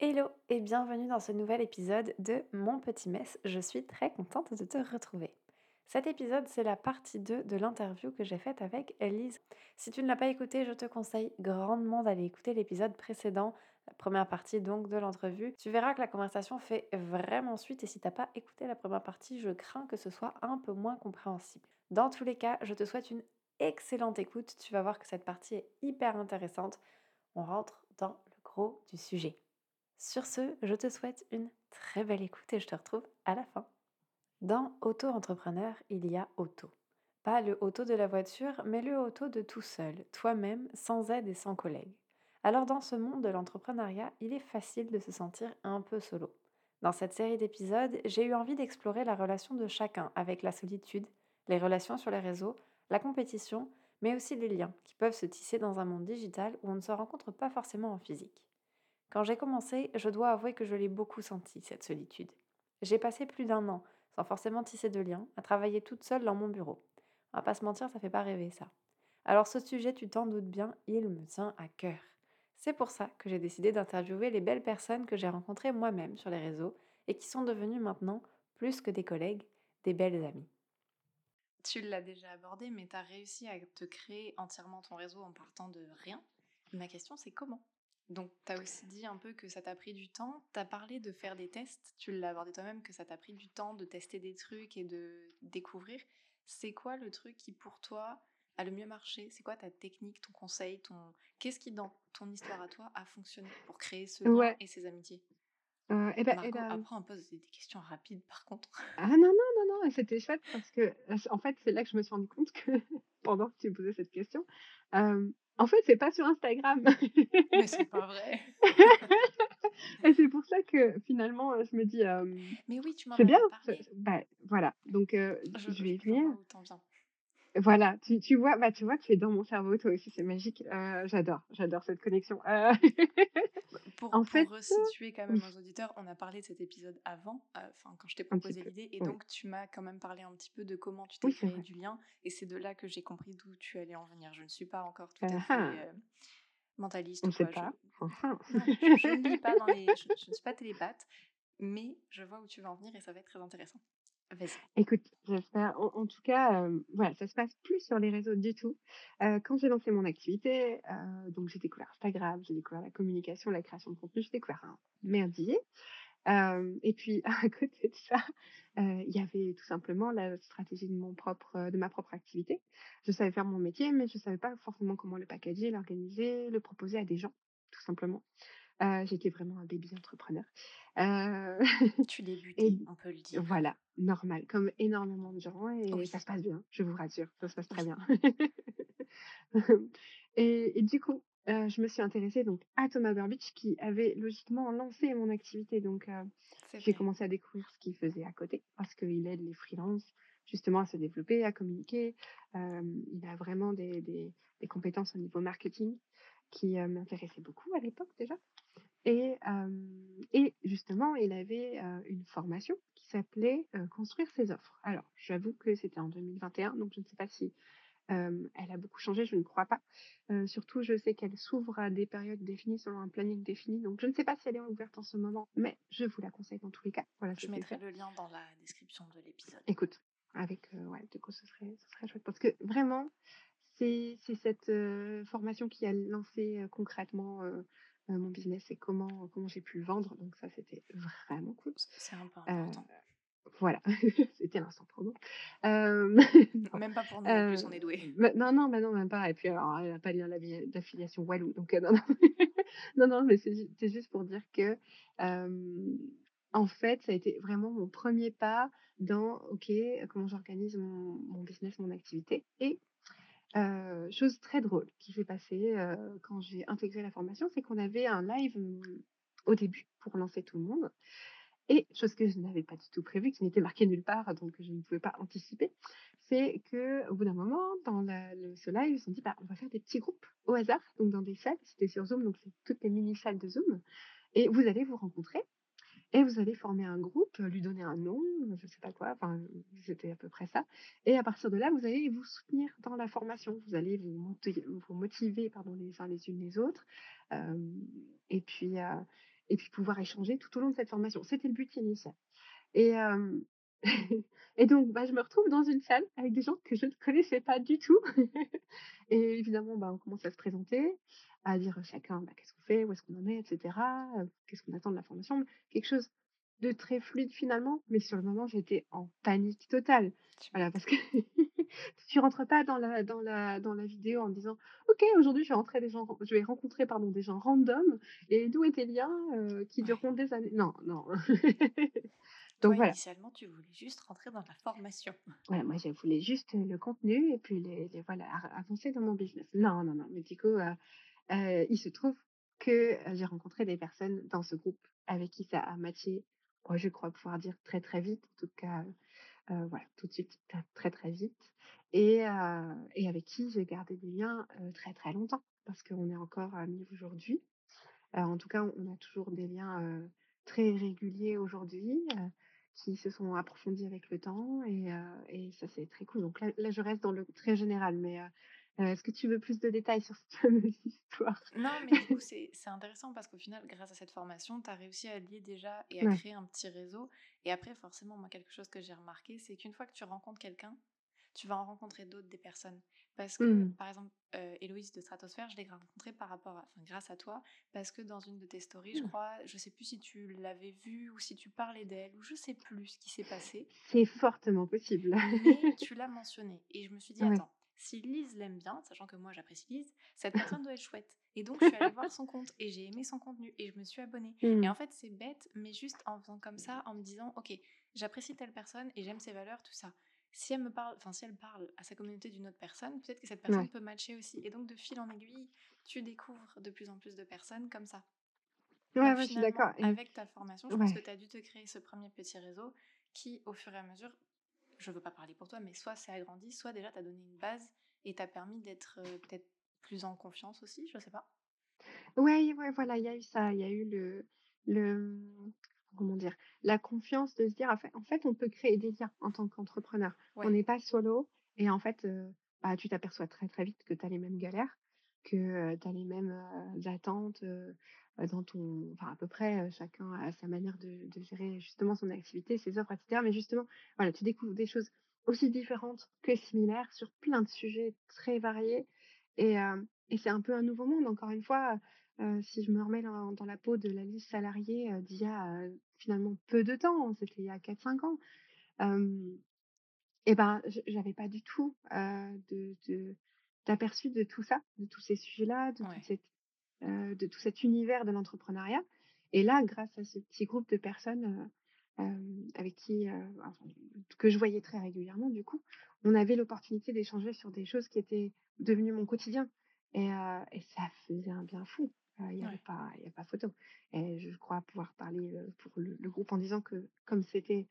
Hello et bienvenue dans ce nouvel épisode de Mon Petit Mess. Je suis très contente de te retrouver. Cet épisode, c'est la partie 2 de l'interview que j'ai faite avec Elise. Si tu ne l'as pas écouté, je te conseille grandement d'aller écouter l'épisode précédent, la première partie donc de l'entrevue. Tu verras que la conversation fait vraiment suite et si tu n'as pas écouté la première partie, je crains que ce soit un peu moins compréhensible. Dans tous les cas, je te souhaite une excellente écoute. Tu vas voir que cette partie est hyper intéressante. On rentre dans le gros du sujet. Sur ce, je te souhaite une très belle écoute et je te retrouve à la fin. Dans Auto-entrepreneur, il y a auto. Pas le auto de la voiture, mais le auto de tout seul, toi-même, sans aide et sans collègue. Alors dans ce monde de l'entrepreneuriat, il est facile de se sentir un peu solo. Dans cette série d'épisodes, j'ai eu envie d'explorer la relation de chacun avec la solitude, les relations sur les réseaux, la compétition, mais aussi les liens qui peuvent se tisser dans un monde digital où on ne se rencontre pas forcément en physique. Quand j'ai commencé, je dois avouer que je l'ai beaucoup senti, cette solitude. J'ai passé plus d'un an, sans forcément tisser de liens, à travailler toute seule dans mon bureau. On va pas se mentir, ça fait pas rêver ça. Alors ce sujet, tu t'en doutes bien, il me tient à cœur. C'est pour ça que j'ai décidé d'interviewer les belles personnes que j'ai rencontrées moi-même sur les réseaux et qui sont devenues maintenant, plus que des collègues, des belles amies. Tu l'as déjà abordé, mais tu as réussi à te créer entièrement ton réseau en partant de rien. Ma question, c'est comment? Donc, tu as aussi dit un peu que ça t'a pris du temps. Tu as parlé de faire des tests. Tu l'as abordé toi-même, que ça t'a pris du temps de tester des trucs et de découvrir. C'est quoi le truc qui, pour toi, a le mieux marché? C'est quoi ta technique, ton conseil ton... Qu'est-ce qui, dans ton histoire à toi, a fonctionné pour créer ce lien et ces amitiés? Euh, et ben, Marco, ben... après, on pose des questions rapides, par contre. Ah non, non, non, non, c'était chouette parce que, en fait, c'est là que je me suis rendu compte que, pendant que tu me posais cette question, euh, en fait, c'est pas sur Instagram. Mais c'est pas vrai. et c'est pour ça que finalement, je me dis. Mais oui, tu m'en C'est bien. Bah, voilà. Donc, je, je, vais y venir. Voilà, tu, tu, vois, bah, tu vois, tu es dans mon cerveau, toi aussi, c'est magique. j'adore, j'adore cette connexion. pour, en fait, resituer quand même aux auditeurs, on a parlé de cet épisode avant, enfin quand je t'ai proposé l'idée, et donc tu m'as quand même parlé un petit peu de comment tu t'es créé du lien, et c'est de là que j'ai compris d'où tu allais en venir. Je ne suis pas encore tout à fait euh, mentaliste. On pas. Je, je, ne lis pas dans les, je, je ne suis pas télépathe, mais je vois où tu vas en venir et ça va être très intéressant. Écoute, j'espère. En, tout cas, euh, voilà, ça se passe plus sur les réseaux du tout. Euh, quand j'ai lancé mon activité, euh, donc j'ai découvert Instagram, j'ai découvert la communication, la création de contenu, j'ai découvert un merdier. et puis à côté de ça, il y avait tout simplement la stratégie de mon propre, de ma propre activité. Je savais faire mon métier, mais je savais pas forcément comment le packager, l'organiser, le proposer à des gens, tout simplement. J'étais vraiment un baby entrepreneur. Euh, tu débutais, on peut le dire. Voilà, normal, comme énormément de gens, et ça se passe bien, je vous rassure, ça se passe très bien. et, du coup, je me suis intéressée donc à Thomas Burbidge qui avait logiquement lancé mon activité. Donc, j'ai commencé à découvrir ce qu'il faisait à côté parce qu'il aide les freelances justement à se développer, à communiquer. il a vraiment des, des, des, compétences au niveau marketing qui m'intéressaient beaucoup à l'époque déjà. Et, et justement, il avait une formation qui s'appelait Construire ses offres. Alors, j'avoue que c'était en 2021, donc je ne sais pas si elle a beaucoup changé, je ne crois pas. surtout, je sais qu'elle s'ouvre à des périodes définies selon un planning défini, donc je ne sais pas si elle est ouverte en ce moment, mais je vous la conseille dans tous les cas. Voilà, je mettrai le lien dans la description de l'épisode. Écoute, avec ouais, du coup, ce serait, ce serait chouette parce que vraiment, c'est cette formation qui a lancé concrètement mon business et comment, comment j'ai pu le vendre. Donc ça, c'était vraiment cool. C'est peu important. voilà, c'était l'instant promo. Euh, même pas pour nous, en plus on est doué. non, non, bah non, même pas. Et puis alors, elle n'a pas lien d'affiliation Walou. Donc non, non. non, non, mais c'est juste pour dire que en fait, ça a été vraiment mon premier pas dans OK, comment j'organise mon, mon, business, mon activité. Et chose très drôle qui s'est passée quand j'ai intégré la formation, c'est qu'on avait un live au début pour lancer tout le monde. Et chose que je n'avais pas du tout prévu, qui n'était marqué nulle part, donc je ne pouvais pas anticiper, c'est que au bout d'un moment, dans ce live, ils se sont dit, bah, on va faire des petits groupes au hasard, donc dans des salles. C'était sur Zoom, donc c'est toutes les mini salles de Zoom. Et vous allez vous rencontrer et vous allez former un groupe, lui donner un nom, je ne sais pas quoi, enfin, c'était à peu près ça. Et à partir de là, vous allez vous soutenir dans la formation. Vous allez vous, motiver, pardon, les uns les unes les autres. et puis, et puis pouvoir échanger tout au long de cette formation. C'était le but initial. Et, hem et donc, bah, je me retrouve dans une salle avec des gens que je ne connaissais pas du tout et évidemment, bah, on commence à se présenter, à dire chacun, bah, qu'est-ce qu'on fait, où est-ce qu'on en est et cetera, heu, qu'est-ce qu'on attend de la formation. Quelque chose de très fluide finalement, mais sur le moment, j'étais en panique totale. Voilà, parce que tu rentres pas dans la dans la dans la vidéo en me disant: «OK, aujourd'hui, je vais rentrer des gens je vais rencontrer, pardon, des gens random et nouer des liens, heu, qui dureront des années». Non, non. Donc Toi, voilà. initialement, tu voulais juste rentrer dans la formation. Voilà, moi, je voulais juste, le contenu et puis les les voilà, avancer dans mon business. Non, non, non, mais du coup, heu heu, il se trouve que, j'ai rencontré des personnes dans ce groupe avec qui ça a matché, oh, je crois pouvoir dire très, très vite, en tout cas, voilà, tout de suite, très, très, vite et et avec qui j'ai gardé des liens, très, très longtemps parce qu'on est encore amis aujourd'hui. En tout cas, on a toujours des liens, très réguliers aujourd'hui, qui se sont approfondis avec le temps et heu et ça, c'est très cool. Donc là là, je reste dans le très général, mais heu heu, est-ce que tu veux plus de détails sur cette fameuse histoire? Non, mais du coup, c'est c'est intéressant parce qu'au final, grâce à cette formation, tu as réussi à lier déjà et à Ouais. créer un petit réseau. Et après, forcément, moi, quelque chose que j'ai remarqué, c'est qu'une fois que tu rencontres quelqu'un, tu vas en rencontrer d'autres des personnes. Parce que, Mmh. par exemple, euh, Héloïse de Stratosphère, je l'ai rencontrée par rapport à, enfin, grâce à toi, parce que dans une de tes stories, je Mmh. crois, je sais plus si tu l'avais vue ou si tu parlais d'elle, ou je sais plus ce qui s'est passé. C'est fortement possible. Mais tu l'as mentionné et je me suis dit: Ouais. «Attends, si Lise l'aime bien, sachant que moi j'apprécie Lise, cette personne doit être chouette» et donc je suis allée voir son compte et j'ai aimé son contenu et je me suis abonnée et Mmh. en fait, c'est bête, mais juste en faisant comme ça, en me disant: «OK, j'apprécie telle personne et j'aime ses valeurs, tout ça. Si elle me parle enfin, si elle parle à sa communauté d'une autre personne, peut-être que cette personne Ouais. peut matcher aussi» et donc de fil en aiguille, tu découvres de plus en plus de personnes comme ça. Ouais, je suis d'accord et avec ta formation, je pense que tu as dû te créer ce premier petit réseau qui, au fur et à mesure, je veux pas parler pour toi, mais soit c'est agrandi, soit déjà t'as donné une base et t'as permis d'être euh, peut-être plus en confiance aussi, je sais pas. Ouais, ouais, voilà, il y a eu ça, il y a eu le le, comment dire? La confiance de se dire: «En fait en fait, on peut créer des liens en tant qu'entrepreneur. On Ouais, n'est pas solo» et en fait, bah, tu t'aperçois très, très vite que tu as les mêmes galères, que, tu as les mêmes, attentes, dans ton enfin, à peu près, chacun a sa manière de de gérer justement son activité, ses offres et cetera. Mais justement, voilà, tu découvres des choses aussi différentes que similaires sur plein de sujets très variés et et c'est un peu un nouveau monde encore une fois, si je me remets dans dans la peau de la liste salariée, heu, d'il y a, heu, finalement peu de temps, c'était il y a quatre cinq ans, hem et ben, je j'avais pas du tout, heu, de de d'aperçu de tout ça, de tous ces sujets-là, de ouais, tout cet univers de l'entrepreneuriat. Et là, grâce à ce petit groupe de personnes, avec qui, enfin, que je voyais très régulièrement du coup, on avait l'opportunité d'échanger sur des choses qui étaient devenues mon quotidien. Et ça faisait un bien fou. Heu, il y avait ouais. pas y a pas photo et je crois pouvoir parler, heu, pour le le groupe en disant que comme c'était,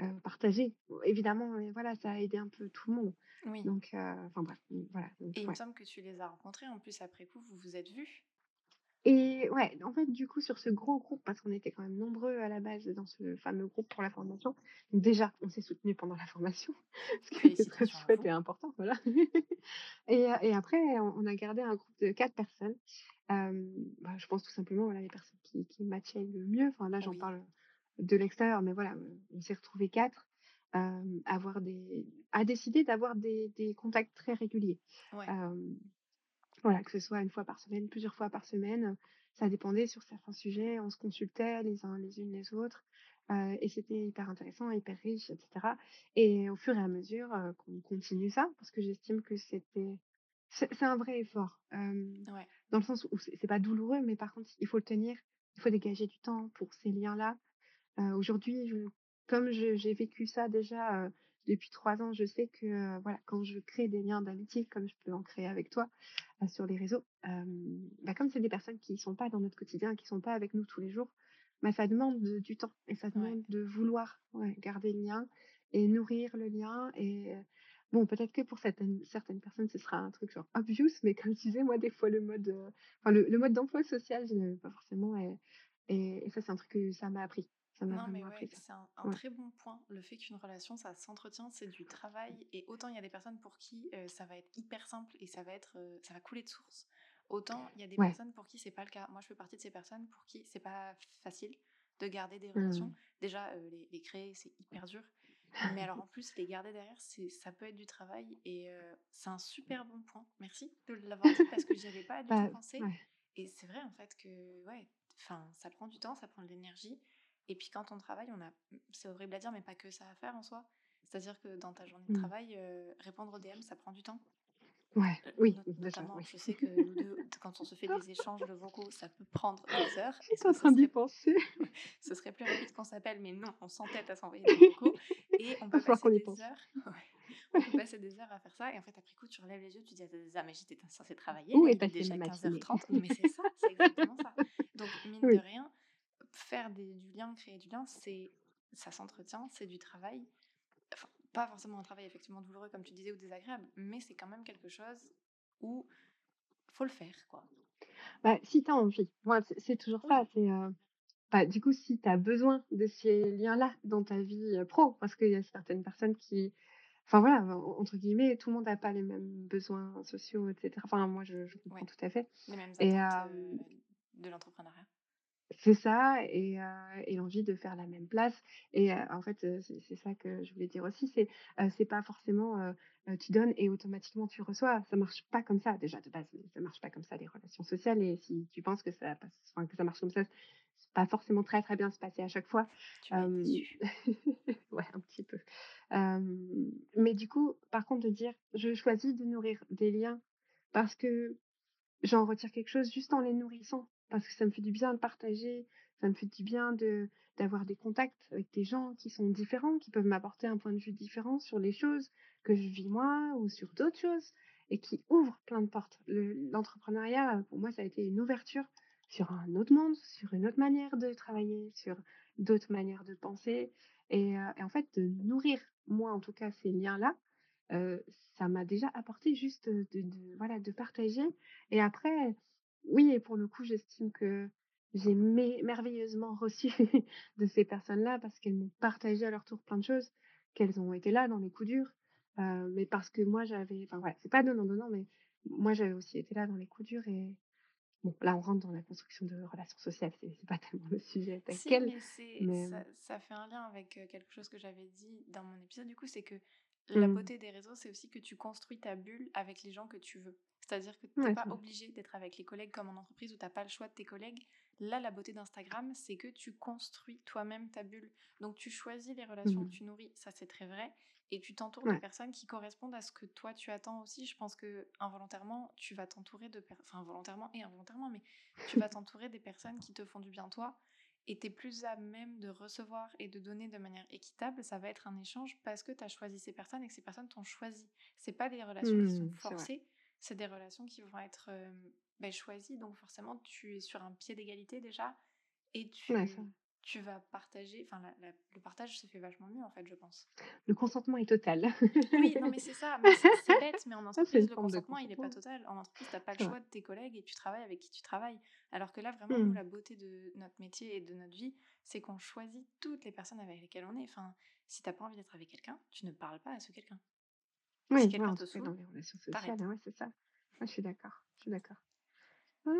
Heu, partagé. Évidemment, voilà, ça a aidé un peu tout le monde. Oui. Donc, enfin bref, mmh, voilà, donc Et il me ouais. semble que tu les as rencontrés en plus après coup, vous vous êtes vus. Et ouais, en fait, du coup, sur ce gros groupe, parce qu'on était quand même nombreux à la base dans ce fameux groupe pour la formation, déjà, on s'est soutenus pendant la formation, ce qui était très chouette et important, voilà. Et heu et après, on a gardé un groupe de 4 personnes. Bah, je pense tout simplement, voilà, les personnes qui qui matchaient le mieux. Enfin, là, j'en Oui, parle de l'extérieur, mais voilà, on s'est retrouvés 4, hem, avoir des à décider d'avoir des des contacts très réguliers. ouais, voilà, que ce soit une fois par semaine, plusieurs fois par semaine, ça dépendait sur certains sujets, on se consultait les uns les unes les autres, heu et c'était hyper intéressant, hyper riche et cetera. Et au fur et à mesure, heu, qu'on continue ça, parce que j'estime que c'était c'est un vrai effort, ouais, dans le sens où c'est pas douloureux, mais par contre, il faut le tenir, il faut dégager du temps pour ces liens-là, Heu, aujourd'hui, je comme j'ai vécu ça déjà, heu, depuis 3 ans, je sais que, heu, voilà, quand je crée des liens d'amitié comme je peux en créer avec toi, sur les réseaux, bah, comme c'est des personnes qui sont pas dans notre quotidien, qui sont pas avec nous tous les jours, bah, ça demande de du temps et ça ouais. demande de vouloir, ouais, garder le lien et nourrir le lien et bon, peut-être que pour certaines certaines personnes, ce sera un truc genre obvious, mais comme je disais, moi, des fois, le mode, enfin, le le mode d'emploi social, je n'aimais pas forcément et et et ça, c'est un truc que ça m'a appris. Ça m'a Non, mais ouais, c'est un, un Ouais. très bon point. Le fait qu'une relation, ça s'entretient, c'est du travail. Et autant il y a des personnes pour qui euh, ça va être hyper simple et ça va être, euh, ça va couler de source. Autant il y a des Ouais. personnes pour qui c'est pas le cas. Moi, je fais partie de ces personnes pour qui c'est pas facile de garder des relations. Mmh. Déjà, euh, les, les créer, c'est hyper dur. Mais alors en plus, les garder derrière, c'est, ça peut être du travail et c'est un super bon point. Merci de l'avoir dit parce que j'y avais pas du Bah, tout pensé. ouais. Et c'est vrai en fait que ouais, enfin, ça prend du temps, ça prend de l'énergie. Et puis quand on travaille, on a, c'est horrible à dire, mais pas que ça à faire en soi. C'est-à-dire que dans ta journée de Mmh. travail, euh, répondre aux DM, ça prend du temps. Ouais, Euh, oui, déjà, notamment, oui. je sais que nous deux, quand on se fait des échanges de vocaux, ça peut prendre des heures. J'étais Est-ce en train d'y penser. ce serait plus rapide qu'on s'appelle Mais non, on s'entête à s'envoyer des vocaux. Et on peut passer des pense. heures. on peut passer des heures à faire ça. Et en fait, après coup, tu relèves les yeux, tu dis Ah, mais j'étais censée travailler. Où est déjà ma matinée 15h30. Mais c'est ça, c'est exactement ça. Donc, mine de rien, faire des- du lien, créer du lien, c'est ça s'entretient, c'est du travail. Enfin, pas forcément un travail effectivement douloureux, comme tu disais, ou désagréable, mais c'est quand même quelque chose où faut le faire, quoi. Bah, si tu as envie. C'est toujours ça. C'est, euh, bah, du coup, si tu as besoin de ces liens-là dans ta vie euh, pro, parce qu'il y a certaines personnes qui, enfin voilà, en- entre guillemets, tout le monde n'a pas les mêmes besoins sociaux, etc. Enfin, moi, je, je comprends Ouais. tout à fait. Les mêmes Et attentes euh, euh, de l'entrepreneuriat. C'est ça, et, euh, et l'envie de faire la même place. Et euh, en fait, c'est ça que je voulais dire aussi. C'est euh, c'est pas forcément tu donnes et automatiquement tu reçois. Ça marche pas comme ça déjà de base. Ça marche pas comme ça les relations sociales. Et si tu penses que ça passe, enfin, que ça marche comme ça, c'est pas forcément très très bien se passer à chaque fois. Tu ouais, un petit peu. Mais du coup, par contre, de dire je choisis de nourrir des liens parce que j'en retire quelque chose juste en les nourrissant parce que ça me fait du bien de partager, ça me fait du bien de d'avoir des contacts avec des gens qui sont différents, qui peuvent m'apporter un point de vue différent sur les choses que je vis moi ou sur d'autres choses et qui ouvrent plein de portes. Le- L'entrepreneuriat, pour moi, ça a été une ouverture sur un autre monde, sur une autre manière de travailler, sur d'autres manières de penser. Et, euh, en fait, de nourrir, moi en tout cas, ces liens-là, euh, ça m'a déjà apporté juste de- voilà, de partager. Et après, oui, et pour le coup, j'estime que j'ai merveilleusement reçu de ces personnes-là parce qu'elles m'ont partagé à leur tour plein de choses, qu'elles ont été là dans les coups durs, euh, mais parce que moi j'avais, enfin voilà, c'est pas donnant-donnant, mais moi j'avais aussi été là dans les coups durs et bon, là on rentre dans la construction de relations sociales, c'est pas tellement le sujet tel Si, quel, mais c'est mais ça, ça fait un lien avec euh, quelque chose que j'avais dit dans mon épisode. Du coup, c'est que la beauté des réseaux, c'est aussi que tu construis ta bulle avec les gens que tu veux. C'est-à-dire que tu n'es ouais, pas obligé d'être avec les collègues comme en entreprise où tu n'as pas le choix de tes collègues. Là, la beauté d'Instagram, c'est que tu construis toi-même ta bulle. Donc, tu choisis les relations que Hum, tu nourris, ça c'est très vrai. Et tu t'entoures de personnes qui correspondent à ce que toi tu attends aussi. Je pense que involontairement, tu vas t'entourer de personnes, enfin volontairement et involontairement, mais tu vas t'entourer des personnes qui te font du bien toi et tu es plus à même de recevoir et de donner de manière équitable, ça va être un échange parce que tu as choisi ces personnes et que ces personnes t'ont choisi. C'est pas des relations qui sont vrai. forcées, c'est des relations qui vont être euh, ben, choisies. Donc forcément, tu es sur un pied d'égalité déjà et tu, tu vas partager. Enfin, la- la- le partage se fait vachement mieux en fait, je pense. Le consentement est total. Oui, non, mais c'est ça. C'est bête, mais en entreprise, le consentement, il n'est pas total. En entreprise, tu n'as pas le choix de tes collègues et tu travailles avec qui tu travailles. Alors que là, vraiment, nous, Hum, la beauté de notre métier et de notre vie, c'est qu'on choisit toutes les personnes avec lesquelles on est. Enfin, si tu n'as pas envie d'être avec quelqu'un, tu ne parles pas à ce quelqu'un. Si Oui, ouais, quelqu'un en te saoule, les relations t'arrêtes. sociales, ouais, c'est ça. Ouais, je suis d'accord. Je suis d'accord. Ah.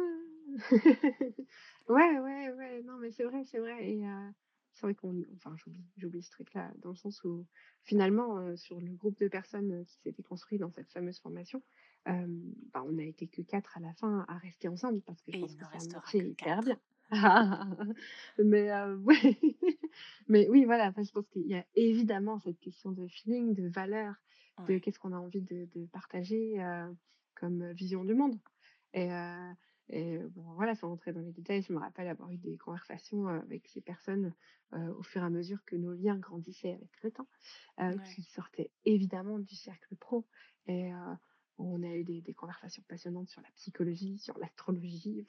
Ouais, ouais, ouais, non, mais c'est vrai, c'est vrai. Et euh, c'est vrai qu'on, enfin, j'oublie, j'oublie ce truc-là, dans le sens où finalement, euh, sur le groupe de personnes qui s'était construit dans cette fameuse formation, euh, bah, on n'a été que quatre à la fin à rester ensemble parce que je Et pense il que ne ça que hyper bien. Mais ouais, mais oui, voilà, je pense qu'il y a évidemment cette question de feeling, de valeur, de qu'est-ce qu'on a envie de, de partager comme vision du monde. Et, euh, et bon, voilà, sans rentrer dans les détails, je me rappelle avoir eu des conversations avec ces personnes euh, au fur et à mesure que nos liens grandissaient avec le temps, euh, Ouais. qui sortaient évidemment du cercle pro. Et euh, on a eu des, des conversations passionnantes sur la psychologie, sur l'astrologie,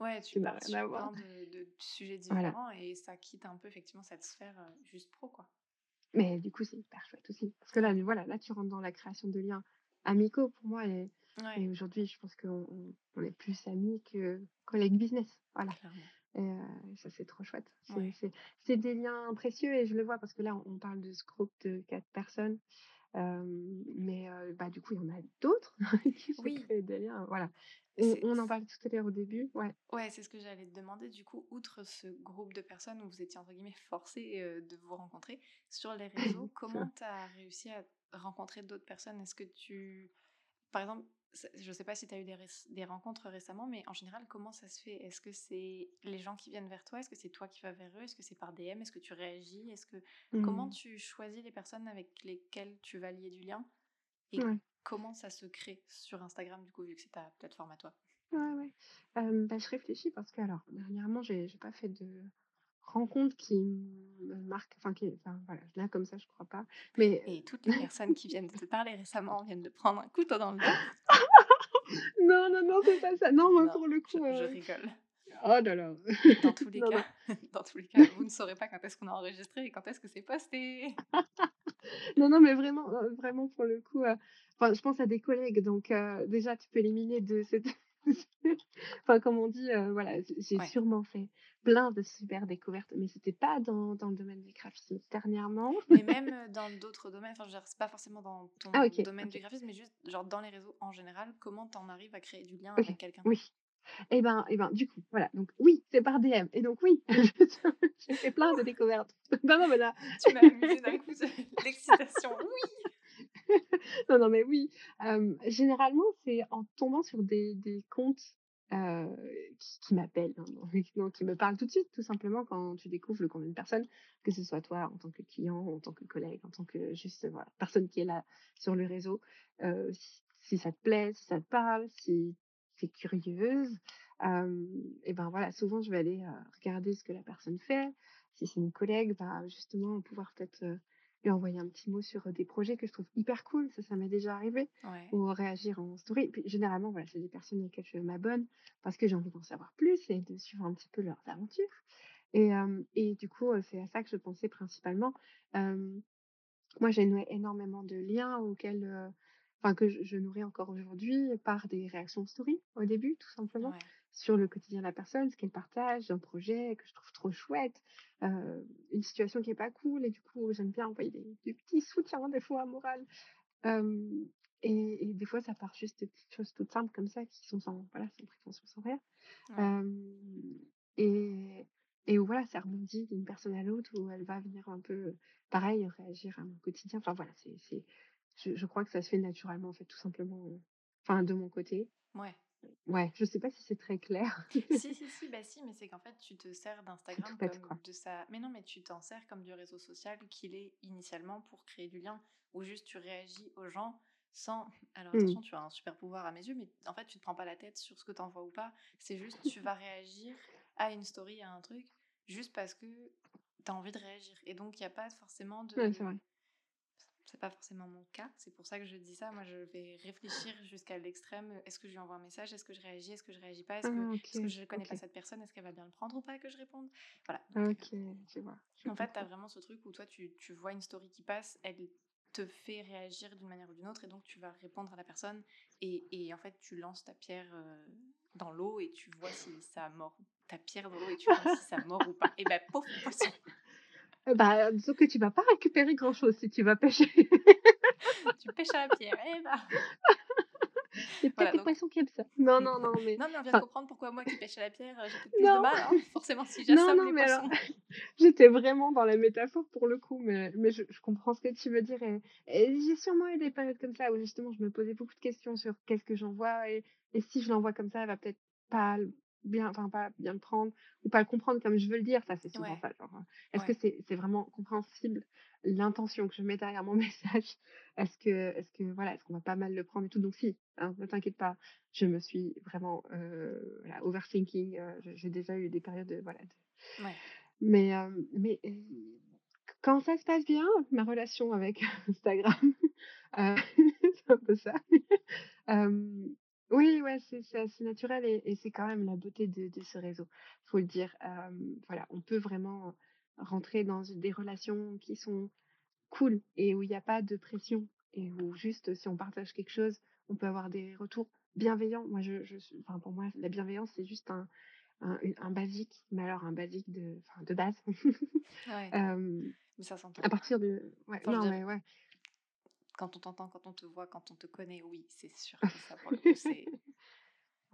Ouais, tu sur voir. plein de, de sujets Voilà. différents et ça quitte un peu effectivement cette sphère juste pro, quoi. Mais du coup, c'est hyper chouette aussi. Parce que là, voilà, là, tu rentres dans la création de liens amicaux pour moi. Et, Ouais, et aujourd'hui, je pense qu'on on- on est plus amis que collègues business. Voilà. Et euh, ça, c'est trop chouette. C'est Ouais. des liens précieux et je le vois parce que là, on parle de ce groupe de quatre personnes. mais bah, du coup, il y en a d'autres qui se Oui. créent des liens, voilà. On en parlait tout à l'heure au début, ouais. Ouais, c'est ce que j'allais te demander. Du coup, outre ce groupe de personnes où vous étiez entre guillemets forcés euh, de vous rencontrer, sur les réseaux, comment tu as réussi à rencontrer d'autres personnes? Est-ce que tu. Par exemple, je sais pas si tu as eu des, rencontres récemment, mais en général, comment ça se fait? Est-ce que c'est les gens qui viennent vers toi? Est-ce que c'est toi qui vas vers eux? Est-ce que c'est par DM Est-ce que tu réagis? Est-ce que comment Mmh. tu choisis les personnes avec lesquelles tu vas lier du lien? Et Ouais. comment ça se crée sur Instagram, du coup, vu que c'est ta plateforme à toi? Ouais, ouais. Bah, je réfléchis parce que alors dernièrement, j'ai pas fait de rencontres qui me marquent, enfin qui enfin voilà, là comme ça, je crois pas. Mais Et toutes les personnes qui viennent de te parler récemment viennent de prendre un couteau dans le dos. non, non, non, c'est pas ça. Non, moi Non, pour le je, coup, je heu, rigole. oh là là. Dans tous les Non, non. cas, dans tous les cas, vous ne saurez pas quand est-ce qu'on a enregistré et quand est-ce que c'est posté. Non, non, mais vraiment, heu, vraiment pour le coup, enfin je pense à des collègues donc déjà tu peux éliminer de cette enfin comme on dit, heu, voilà, j'ai Ouais. sûrement fait plein de super découvertes, mais c'était pas dans dans le domaine du graphisme dernièrement. Mais même euh, dans d'autres domaines, enfin, dire, c'est pas forcément dans ton Ah OK, domaine du OK, graphisme, mais juste genre dans les réseaux en général, comment t'en arrives à créer du lien avec quelqu'un? oui. Et ben et ben, du coup, voilà, donc oui, c'est par DM et donc oui, j'ai fait plein de découvertes. Non, non, mais là Tu m'as amusé d'un coup, de- l'excitation. Oui. Non, non, mais oui, généralement, c'est en tombant sur des comptes, qui m'appellent, hein, qui me parlent tout de suite, tout simplement, quand tu découvres le compte d'une personne, que ce soit toi en tant que client, en tant que collègue, en tant que juste, personne qui est là sur le réseau. Si ça te plaît, si ça te parle, si tu es curieuse, et ben, voilà, souvent je vais aller, regarder ce que la personne fait. Si c'est une collègue, bah, justement pouvoir peut-être, lui envoyer un petit mot sur, des projets que je trouve hyper cool, ça, ça m'est déjà arrivé Ouais. ou réagir en story. Puis généralement, voilà, c'est des personnes auxquelles je m'abonne parce que j'ai envie d'en savoir plus et de suivre un petit peu leurs aventures et et du coup, c'est à ça que je pensais principalement. Moi, j'ai noué énormément de liens auxquels, enfin que je je nourris encore aujourd'hui par des réactions story au début, tout simplement, Ouais. Sur le quotidien de la personne, ce qu'elle partage, un projet que je trouve trop chouette, heu, une situation qui est pas cool et du coup, j'aime bien envoyer des des petits soutiens des fois moral. Et et des fois, ça part juste de petites choses toutes simples comme ça qui sont sans voilà, sans prétention, sans rien. Ouais. Et et où voilà, ça rebondit d'une personne à l'autre, où elle va venir un peu, pareil, réagir à mon quotidien. Enfin voilà, c'est c'est je je crois que ça se fait naturellement, en fait, tout simplement, heu, enfin de mon côté. Ouais. Ouais, je sais pas si c'est très clair. Si, si, si, bah si, mais c'est qu'en fait, tu te sers tout d'Instagram comme quoi. de ça. Mais non, mais tu t'en sers comme du réseau social qu'il est initialement pour créer du lien, où juste tu réagis aux gens sans. Alors Mmh. attention, tu as un super pouvoir à mes yeux, mais en fait, tu te prends pas la tête sur ce que t'envoies ou pas. C'est juste, tu vas réagir à une story, à un truc, juste parce que t'as envie de réagir. Et donc, il n'y a pas forcément Ouais, c'est de. vrai. C'est pas forcément mon cas, c'est pour ça que je dis ça. Moi, je vais réfléchir jusqu'à l'extrême. Est-ce que je lui envoie un message? Est-ce que je réagis? Est-ce que je réagis pas? Est-ce que, Ah que je connais pas cette personne? Est-ce qu'elle va bien le prendre ou pas que je réponde? Voilà. Donc, OK, euh, je vois, je en fait, tu as vraiment ce truc où toi, tu, tu vois une story qui passe, elle te fait réagir d'une manière ou d'une autre, et donc tu vas répondre à la personne, et, et en fait, tu lances ta pierre euh, dans l'eau et tu vois si ça mord. Ta pierre dans l'eau et tu vois si ça mord ou pas. Et ben, pauvre poisson bah, disons que tu vas pas récupérer grand-chose si tu vas pêcher. Tu pêches à la pierre, et ben Il y a peut-être Voilà, des donc poissons qui aiment ça. Non, non, non, mais Non, mais on vient de comprendre pourquoi moi qui pêche à la pierre, euh, j'ai peut-être plus de non, mal, hein, forcément si non, j'assomme non, les mais alors poissons. J'étais vraiment dans la métaphore pour le coup, mais, mais je, je comprends ce que tu veux dire. Et, et j'ai sûrement eu des périodes comme ça où justement je me posais beaucoup de questions sur qu'est-ce que j'envoie et, et si je l'envoie comme ça, elle va peut-être pas le bien, enfin pas bien le prendre ou pas le comprendre comme je veux le dire. Ça, c'est souvent Ouais, ça. Genre, euh, est-ce que c'est c'est vraiment compréhensible l'intention que je mets derrière mon message? Est-ce que, est-ce que voilà, est-ce qu'on va pas mal le prendre et tout? Donc si, hein, ne t'inquiète pas, je me suis vraiment euh, voilà, overthinking. euh, j'ai déjà eu des périodes de, voilà, ouais, mais, hem, mais, quand ça se passe bien, ma relation avec Instagram, c'est un peu ça. Oui, ouais, c'est c'est assez naturel et et c'est quand même la beauté de de ce réseau. Faut le dire, voilà, on peut vraiment rentrer dans des relations qui sont cool et où il y a pas de pression et où juste si on partage quelque chose, on peut avoir des retours bienveillants. Moi, je je suis enfin, pour moi, la bienveillance, c'est juste un un un basique, mais alors un basique de enfin, de base. ouais, mais ça s'entend. à partir de ouais, Enfin, je non, veux dire, mais ouais. Quand on t'entend, quand on te voit, quand on te connaît, oui, c'est sûr que ça, pour le coup, c'est...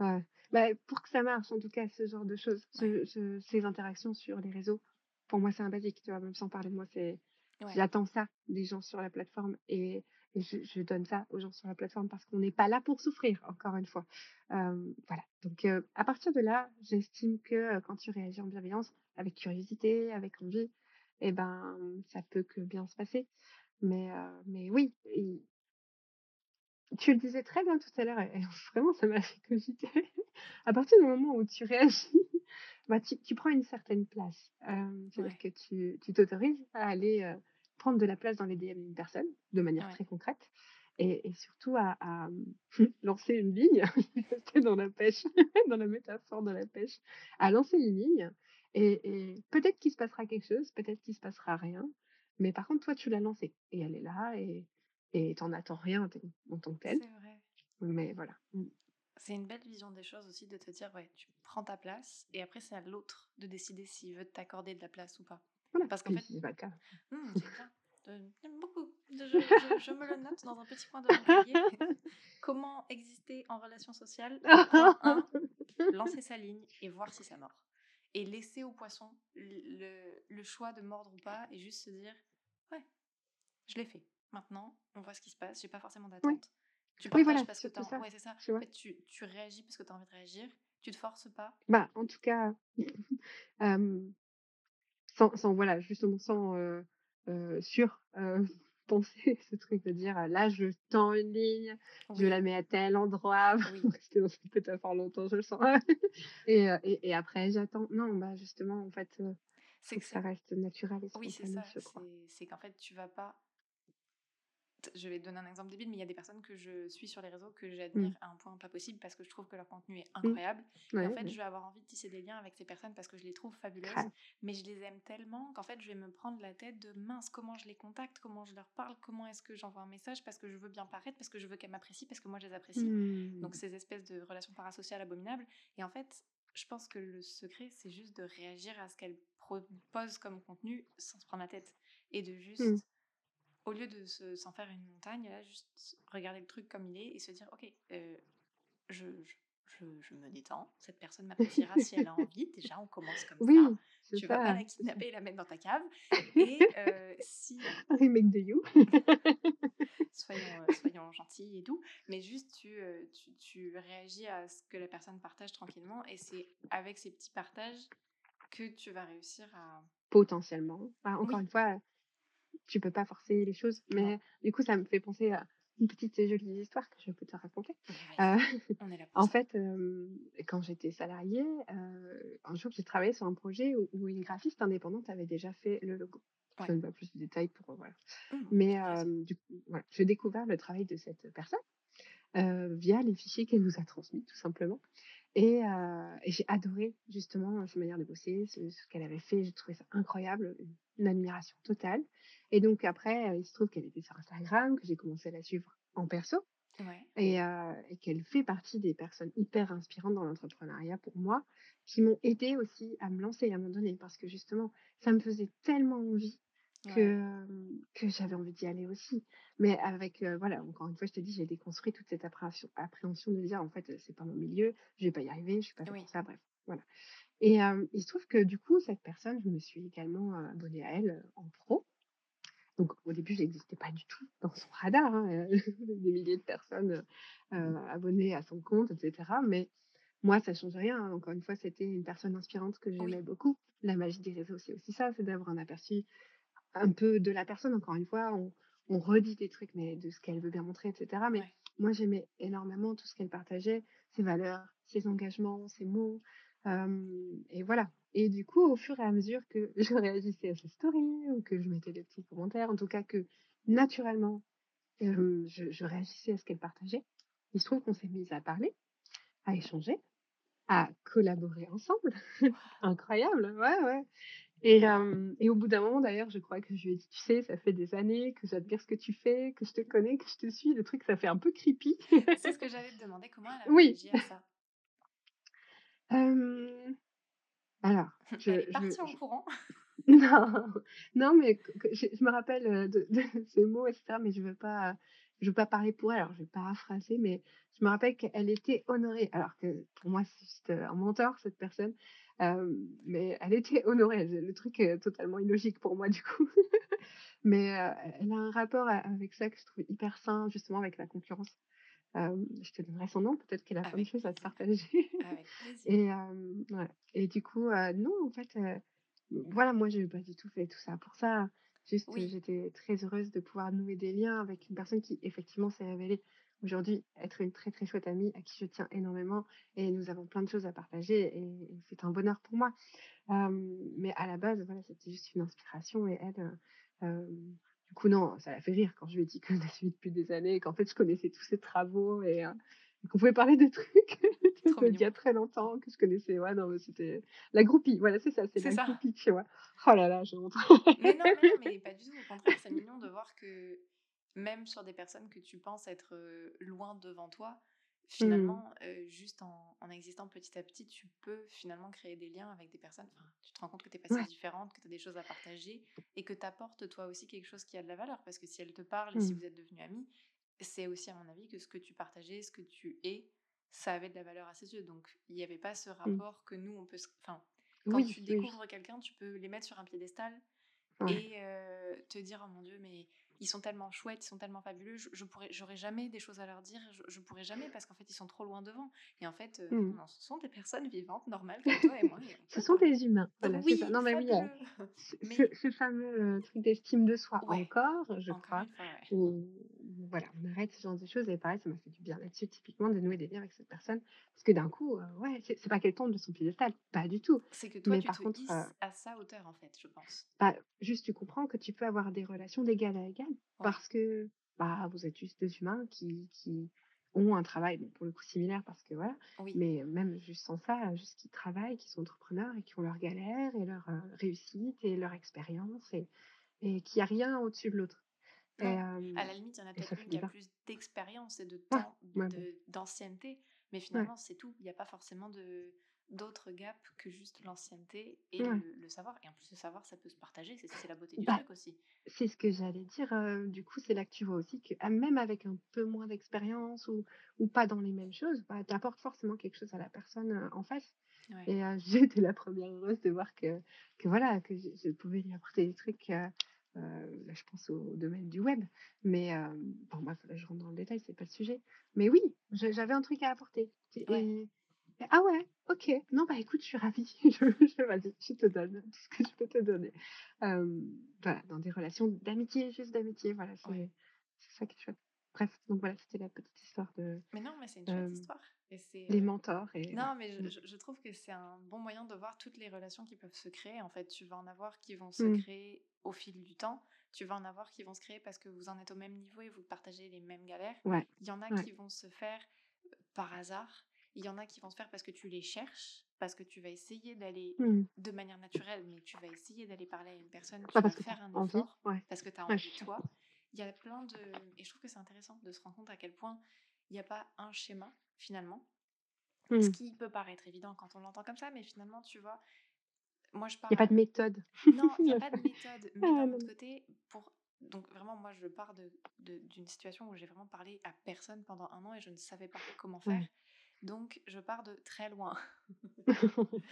Ouais. Bah, pour que ça marche, en tout cas, ce genre de choses, ce- ce- ces interactions sur les réseaux, pour moi, c'est un basique, tu vois, même sans parler de moi, c'est, Ouais. j'attends ça des gens sur la plateforme et, et je, je donne ça aux gens sur la plateforme parce qu'on n'est pas là pour souffrir, encore une fois. Euh, voilà. Donc, euh, à partir de là, j'estime que euh, quand tu réagis en bienveillance, avec curiosité, avec envie, eh ben, ça peut que bien se passer. Mais, euh, mais oui, il- tu le disais très bien tout à l'heure, et et vraiment, ça m'a fait cogiter. À partir du moment où tu réagis, bah, tu, tu prends une certaine place. Euh, C'est-à-dire Ouais. que tu tu t'autorises à aller euh, prendre de la place dans les DM d'une personne, de manière Ouais. très concrète, et, et surtout à, à, euh, lancer une ligne, rester dans la pêche, dans la métaphore de la pêche, à lancer une ligne, et, et peut-être qu'il se passera quelque chose, peut-être qu'il se passera rien, mais par contre, toi, tu l'as lancée, et elle est là, et et t'en attends rien en tant que telle. C'est vrai. Mais voilà. Mm. C'est une belle vision des choses aussi de te dire, ouais, tu prends ta place et après c'est à l'autre de décider s'il veut t'accorder de la place ou pas. Voilà. Parce qu'en fait, c'est pas le cas. Hmm, j'aime beaucoup. Je, je- je me le note dans un petit coin de mon cahier. Comment exister en relation sociale? Point 1, lancer sa ligne et voir si ça mord. Et laisser au poisson le, le choix de mordre ou pas et juste se dire Ouais, je l'ai fait. Maintenant, on voit ce qui se passe. J'ai pas forcément d'attente. Tu Oui, partages voilà, parce que Ouais, c'est ça. tu. En fait, tu, tu réagis parce que tu as envie de réagir. Tu te forces pas. Bah, en tout cas, euh, sans, sans, voilà, justement, sans euh, euh, sur penser ce truc de dire là, je tends une ligne, je la mets à tel endroit, oui. rester dans cette métaphore longtemps, je le sens. et, euh, et, et après, j'attends. Non, bah, justement, en fait, euh, C'est que que ça reste naturel et Oui, c'est ça. c'est qu'en fait, tu vas pas. Je vais te donner un exemple débile, mais il y a des personnes que je suis sur les réseaux que j'admire Mm. à un point pas possible parce que je trouve que leur contenu est Mm. incroyable. Et Ouais, en fait, ouais. je vais avoir envie de tisser des liens avec ces personnes parce que je les trouve fabuleuses, mais je les aime tellement qu'en fait, je vais me prendre la tête de mince, comment je les contacte, comment je leur parle, comment est-ce que j'envoie un message parce que je veux bien paraître, parce que je veux qu'elles m'apprécient, parce que moi je les apprécie. Mm. Donc ces espèces de relations parasociales abominables. Et en fait, je pense que le secret, c'est juste de réagir à ce qu'elle propose comme contenu sans se prendre la tête. Et de juste, Mm. Au lieu de se- s'en faire une montagne, là, juste regarder le truc comme il est et se dire, ok, euh, je, je, je- je me détends, cette personne m'appréciera si elle a envie. Déjà, on commence comme Oui, ça. Tu vas pas la kidnapper et la mettre dans ta cave. Et euh, si remake de You. soyons, euh, soyons gentils et doux, mais juste tu, tu, tu réagis à ce que la personne partage tranquillement et c'est avec ces petits partages que tu vas réussir à... Potentiellement. Bah, encore Oui, une fois, tu peux pas forcer les choses, mais du coup, ça me fait penser à une petite jolie histoire que je peux te raconter. Euh, vas-y, on est là pour en ça. fait, euh, quand j'étais salariée, euh, un jour, j'ai travaillé sur un projet où, où une graphiste indépendante avait déjà fait le logo. Je Ouais. donne pas plus de détails pour voilà. Mmh, Mais du coup, voilà, j'ai découvert le travail de cette personne via les fichiers qu'elle nous a transmis, tout simplement. Et, euh, et j'ai adoré justement sa manière de bosser, ce, ce qu'elle avait fait. J'ai trouvé ça incroyable, une, admiration totale. Et donc après, il se trouve qu'elle était sur Instagram, que j'ai commencé à la suivre en perso, Ouais, et, euh, et qu'elle fait partie des personnes hyper inspirantes dans l'entrepreneuriat pour moi, qui m'ont aidé aussi à me lancer à un moment donné, parce que justement, ça me faisait tellement envie que, ouais, que j'avais envie d'y aller aussi. Mais avec, euh, voilà, encore une fois, je te dis, j'ai déconstruit toute cette appréhension, appréhension de dire, en fait, c'est pas mon milieu, je vais pas y arriver, je suis pas fait oui, pour ça, bref, voilà. Et euh, il se trouve que du coup, cette personne, je me suis également abonnée à elle en pro. Donc au début, j'existais pas du tout dans son radar, hein, euh, des milliers de personnes euh, abonnées à son compte, etc. Mais moi, ça change rien. hein. Encore une fois, c'était une personne inspirante que oui, j'aimais beaucoup. La magie des réseaux, c'est aussi ça, c'est d'avoir un aperçu un peu de la personne. Encore une fois, on, on redit des trucs, mais de ce qu'elle veut bien montrer, etc. Mais ouais, moi, j'aimais énormément tout ce qu'elle partageait, ses valeurs, ses engagements, ses mots. euh, et voilà. Et du coup, au fur et à mesure que je réagissais à ses stories, ou que je mettais des petits commentaires, en tout cas que naturellement, euh, je, je réagissais à ce qu'elle partageait, il se trouve qu'on s'est mis à parler, à échanger, à collaborer ensemble. Incroyable, ouais, ouais. Et, euh, et au bout d'un moment, d'ailleurs, je crois que je lui ai dit, tu sais, ça fait des années que j'admire ce que tu fais, que je te connais, que je te suis. Le truc, ça fait un peu creepy. C'est ce que j'allais te demander, comment elle a Oui. réagi à ça? Euh, alors, je, Elle est je, partie en je- courant. Non, non, mais je me rappelle, heu, de de ces mots et cetera, mais je veux pas je veux pas parler pour elle, alors je vais paraphraser, mais je me rappelle qu'elle était honorée, alors que pour moi, c'est juste, heu, un menteur cette personne, mais elle était honorée. Le truc est totalement illogique pour moi du coup. Mais, elle a un rapport avec ça que je trouve hyper sain, justement avec la concurrence. Je te donnerai son nom, peut-être qu'elle a plein de choses à te partager. avec. Et ouais et du coup, non, en fait, voilà, moi, j'ai pas du tout fait tout ça pour ça. Juste, Oui, j'étais très heureuse de pouvoir nouer des liens avec une personne qui, effectivement, s'est révélée aujourd'hui être une très, très chouette amie à qui je tiens énormément et nous avons plein de choses à partager et et c'est un bonheur pour moi. Mais à la base, voilà, c'était juste une inspiration et elle, heu, hem, du coup, non, ça l'a fait rire quand je lui ai dit que je la suis depuis des années et qu'en fait, je connaissais tous ses travaux et et qu'on pouvait parler de trucs d'il y a très longtemps que je connaissais. Ouais, non, c'était la groupie, voilà, c'est ça, c'est C'est la ça. groupie, tu vois? Oh là là, j'ai honte. Mais non, mais non, mais pas du tout. Au contraire, c'est mignon de voir que même sur des personnes que tu penses être loin devant toi, Mmh. finalement, euh, juste en, en existant petit à petit, tu peux finalement créer des liens avec des personnes. Enfin, tu te rends compte que tu n'es pas si différente, que tu as des choses à partager et que tu apportes toi aussi quelque chose qui a de la valeur. Parce que si elle te parle et si Mmh. vous êtes devenus amis, c'est aussi à mon avis que ce que tu partageais, ce que tu es, ça avait de la valeur à ses yeux. Donc, il n'y avait pas ce Mmh. rapport que nous, on peut... se- Enfin, quand Oui, tu oui, découvres quelqu'un, tu peux les mettre sur un piédestal ouais. et euh, te dire oh mon dieu mais ils sont tellement chouettes, ils sont tellement fabuleux, je, je pourrais, j'aurais jamais des choses à leur dire, je, je pourrais jamais parce qu'en fait ils sont trop loin devant. Et en fait euh, Mmh. non, ce sont des personnes vivantes normales comme toi et moi et Ce sont des humains, voilà, ça. oui, Non, mais oui, fabuleux. ce ce Mais ce fameux, heu, truc d'estime de soi ouais, encore, je encore crois, une fois ouais. Voilà, on arrête ce genre de choses et pareil, ça m'a fait du bien là-dessus, typiquement, de nouer des liens avec cette personne. Parce que d'un coup, heu, ouais, c'est pas qu'elle tombe de son piédestal, pas du tout. C'est que toi Mais tu par te contre, hisses à sa hauteur en fait, je pense. bah, juste tu comprends que tu peux avoir des relations d'égal à égal Ouais, parce que, bah, vous êtes juste 2 humains qui qui ont un travail, bon, pour le coup similaire parce que voilà, oui, mais même juste sans ça, juste qui travaillent, qui sont entrepreneurs et qui ont leurs galères et leurs, heu, réussites et leur expérience et et qu'il y a rien au-dessus de l'autre et À la limite, il y en a peut-être une qui a plus d'expérience et de temps, ouais, d'ancienneté, mais finalement, c'est tout. Il n'y a pas forcément de, d'autres gaps que juste l'ancienneté et le, le savoir. Et en plus, le savoir, ça peut se partager. C'est, la beauté du Bah, truc aussi. c'est ce que j'allais dire, du coup, c'est là que tu vois aussi que, ah, même avec un peu moins d'expérience ou ou pas dans les mêmes choses, bah, tu apportes forcément quelque chose à la personne, en face et été la première heureuse de voir que que voilà, que je je pouvais lui apporter des trucs, là, je pense au domaine du web, mais hem, bon bref, là, je rentre dans le détail, c'est pas le sujet. Mais oui, j'avais un truc à apporter Ouais. et et ah ouais, OK. Non, bah, écoute, je suis ravie. Je je te donne tout ce que je peux te donner. Hem, voilà, dans des relations d'amitié, juste d'amitié, voilà, c'est ça qui est chouette. Bref, donc voilà, c'était la petite histoire de, Mais non, mais c'est une chouette histoire. Et les mentors et. Non, mais je, Mmh. je- trouve que c'est un bon moyen de voir toutes les relations qui peuvent se créer. En fait, tu vas en avoir qui vont se Mmh. créer au fil du temps. Tu vas en avoir qui vont se créer parce que vous en êtes au même niveau et vous partagez les mêmes galères. Ouais, Il y en a ouais. qui vont se faire par hasard. Il y en a qui vont se faire parce que tu les cherches, parce que tu vas essayer d'aller Mmh. de manière naturelle, mais tu vas essayer d'aller parler à une personne, tu vas parce que tu as faire un envie, effort ouais. parce que tu as envie suis toi. Il y a plein de... Et je trouve que c'est intéressant de se rendre compte à quel point il n'y a pas un schéma finalement. Ce Mmh. qui peut paraître évident quand on l'entend comme ça, mais finalement, tu vois, moi je Il y a pas de méthode. Non, il n'y a pas de méthode, Ah mais d'un non, autre côté, pour... Donc vraiment, moi je pars de, de- d'une situation où j'ai vraiment parlé à personne pendant un an et je ne savais pas comment faire. Ouais. Donc je pars de très loin.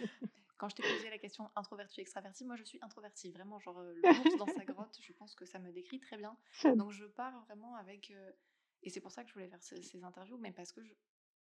Quand je t'ai posé la question introverti extraverti, moi je suis introvertie, vraiment genre euh, l'ours dans sa grotte, je pense que ça me décrit très bien. Donc je pars vraiment avec euh, et c'est pour ça que je voulais faire ce- ces interviews, mais parce que je,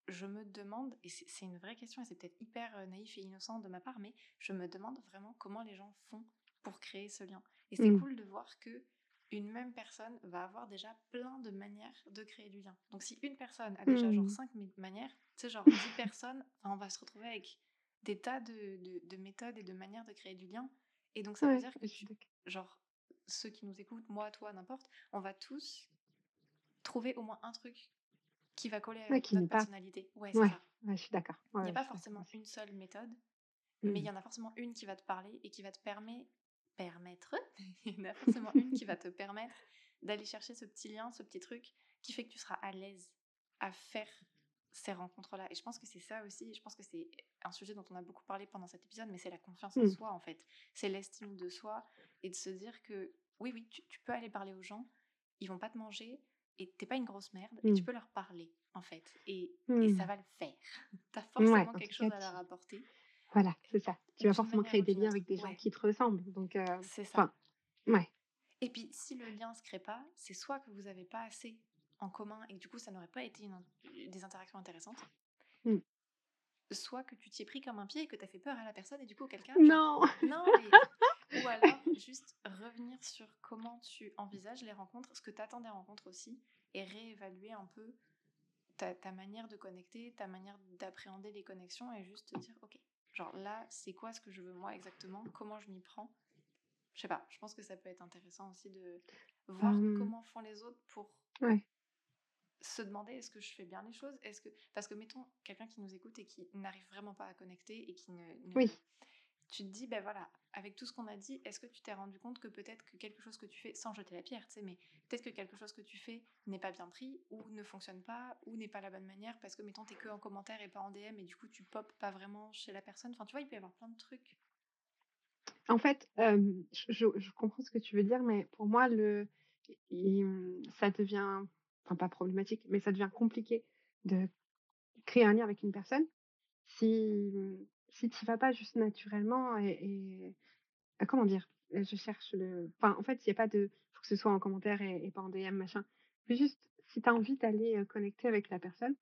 je me demande et c'est une vraie question et c'est peut-être hyper euh, naïf et innocent de ma part, mais je me demande vraiment comment les gens font pour créer ce lien. Et c'est Mmh. cool de voir que une même personne va avoir déjà plein de manières de créer du lien. Donc si une personne a déjà genre Mmh. 5 manières, tu sais genre 10 personnes, on va se retrouver avec des tas de, de- de méthodes et de manières de créer du lien. Et donc ça veut dire que tu, genre ceux qui nous écoutent, moi, toi, n'importe, on va tous trouver au moins un truc qui va coller Ouais, qui notre personnalité. Ouais, c'est Ouais, je suis d'accord. Il n'y a pas forcément une seule méthode, mais il Mmh. y en a forcément une qui va te parler et qui va te permettre, permettre, il y en a forcément une qui va te permettre d'aller chercher ce petit lien, ce petit truc qui fait que tu seras à l'aise à faire ces rencontres-là. Et je pense que c'est ça aussi, je pense que c'est un sujet dont on a beaucoup parlé pendant cet épisode, mais c'est la confiance en Mmh. soi, en fait. C'est l'estime de soi et de se dire que oui, oui, tu, tu peux aller parler aux gens, ils vont pas te manger et t'es pas une grosse merde et tu Mmh. peux leur parler, en fait. Et, et Mmh. ça va le faire. T'as forcément en quelque chose cas, à leur apporter voilà, c'est ça. Tu vas forcément créer des liens avec des gens Ouais, qui te ressemblent. Donc, heu, c'est ça. ouais. Et puis, si le lien se crée pas, c'est soit que vous n'avez pas assez en commun et que du coup, ça n'aurait pas été une- des interactions intéressantes, Mmh. soit que tu t'y es pris comme un pied et que tu as fait peur à la personne et du coup, quelqu'un, genre, Non! non, mais... Ou alors, juste revenir sur comment tu envisages les rencontres, ce que tu attends des rencontres aussi, et réévaluer un peu ta, ta manière de connecter, ta manière d'appréhender les connexions et juste te dire, ok, genre là, c'est quoi ce que je veux moi exactement, comment je m'y prends? Je sais pas, je pense que ça peut être intéressant aussi de voir Hem, comment font les autres pour ouais. se demander est-ce que je fais bien les choses? Est-ce que parce que mettons quelqu'un qui nous écoute et qui n'arrive vraiment pas à connecter et qui ne, ne- Oui. tu te dis ben voilà avec tout ce qu'on a dit est-ce que tu t'es rendu compte que peut-être que quelque chose que tu fais sans jeter la pierre tu sais mais peut-être que quelque chose que tu fais n'est pas bien pris ou ne fonctionne pas ou n'est pas la bonne manière parce que mettons t'es que en commentaire et pas en DM et du coup tu pop pas vraiment chez la personne. Enfin tu vois il peut y avoir plein de trucs. En fait, hem, je comprends ce que tu veux dire, mais pour moi, le ça devient enfin pas problématique, mais ça devient compliqué de créer un lien avec une personne si, si tu vas pas juste naturellement et comment dire? Je cherche le enfin, en fait, il y a pas de faut que ce soit en commentaire et et pas en DM machin. C'est juste si tu as envie d'aller, connecter avec la personne,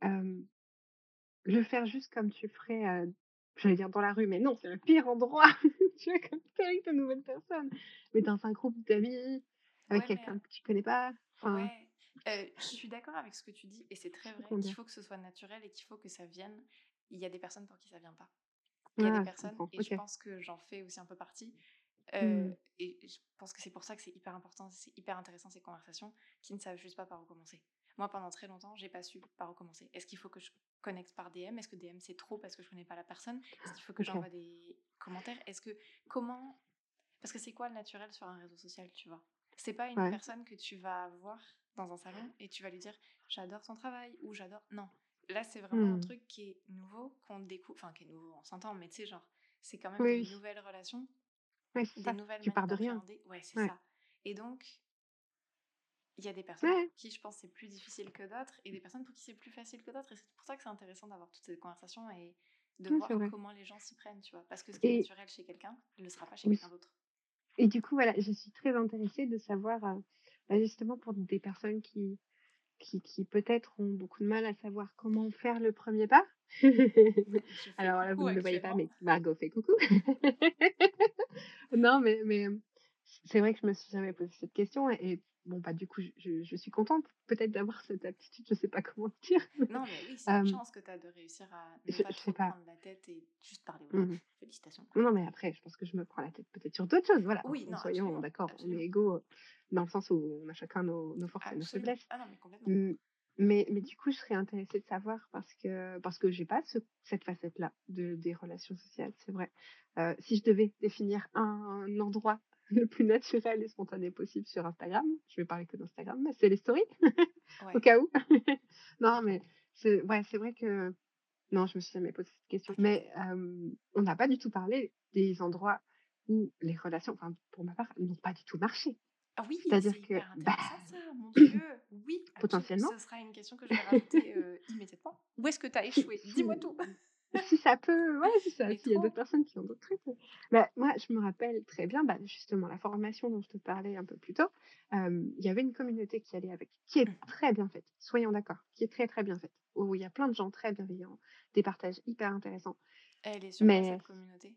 hem, le faire juste comme tu ferais, j'allais dire dans la rue, mais non, c'est le pire endroit, tu vois? Connecter avec de nouvelles personnes. Mais dans un groupe d'amis, avec ouais mais quelqu'un que tu connais pas, enfin, Ouais, euh, je suis d'accord avec ce que tu dis et c'est très vrai qu'il faut que ce soit naturel et qu'il faut que ça vienne. Il y a des personnes pour qui ça vient pas. Il y a des Ah, personnes, et je pense que j'en fais aussi un peu partie, euh, Mmh. et je pense que c'est pour ça que c'est hyper important, c'est hyper intéressant ces conversations qui ne savent juste pas par où commencer. Moi, pendant très longtemps, j'ai pas su par où commencer. Est-ce qu'il faut que je connecte par DM Est-ce que DM c'est trop parce que je connais pas la personne? Est-ce qu'il faut que j'envoie des commentaires? Est-ce que comment Parce que c'est quoi le naturel sur un réseau social, tu vois? C'est pas une Ouais. personne que tu vas voir dans un salon et tu vas lui dire j'adore son travail ou j'adore. Non, là c'est vraiment un Mmh. truc qui est nouveau, qu'on découvre, enfin qui est nouveau, on s'entend, mais tu sais, genre, c'est quand même Oui, des oui. nouvelles relations, Ouais, c'est des ça. nouvelles Tu pars de rien. Ouais, c'est Ouais. ça. Et donc, il y a des personnes Ouais. pour qui je pense c'est plus difficile que d'autres et des personnes pour qui c'est plus facile que d'autres. Et c'est pour ça que c'est intéressant d'avoir toutes ces conversations et de voir comment les gens s'y prennent, tu vois. Parce que ce qui est naturel chez quelqu'un ne le sera pas chez oui. quelqu'un d'autre. Et du coup, voilà, je suis très intéressée de savoir, heu, bah, justement pour des personnes qui qui qui peut-être ont beaucoup de mal à savoir comment faire le 1er pas. Alors là, vous ne le voyez pas, mais Margot fait coucou. Non, mais mais, c'est vrai que je me suis jamais posé cette question et bon, bah, du coup, je suis contente peut-être d'avoir cette aptitude, je sais pas comment dire. Non, mais oui, c'est une chance que tu as de réussir à ne je pas te pas. prendre la tête et juste parler aux Mmh. Félicitations. Non, mais après, je pense que je me prends la tête peut-être sur d'autres choses, voilà, Oui, non, soyons d'accord, on est égaux, dans le sens où on a chacun nos nos forces et nos faiblesses. Ah non, mais complètement. Mmh, mais mais du coup, je serais intéressée de savoir parce que parce que j'ai pas ce cette facette-là de des relations sociales, c'est vrai. Heu, si je devais définir un endroit le plus naturel et spontané possible sur Instagram, je vais parler que d'Instagram, mais c'est les stories, au cas où. Non, mais c'est ouais, vrai que non, je me suis jamais posé cette question. Mais on n'a pas du tout parlé des endroits où les relations, enfin, pour ma part, n'ont pas du tout marché. Ah oui, C'est-à-dire c'est que, bah, ça, mon Dieu. Oui, potentiellement, Ce sera une question que je vais rajouter euh, immédiatement. Où est-ce que tu as échoué? Dis-moi tout. si ça peut ouais, si ça s'il y a d'autres personnes qui ont d'autres trucs, heu, bah, moi, je me rappelle très bien, bah, justement, la formation dont je te parlais un peu plus tôt, il y avait une communauté qui allait avec, qui est Mhm. très bien faite, soyons d'accord, qui est très, très bien faite, où il y a plein de gens très bienveillants, des partages hyper intéressants. Elle est sur Mais cette communauté?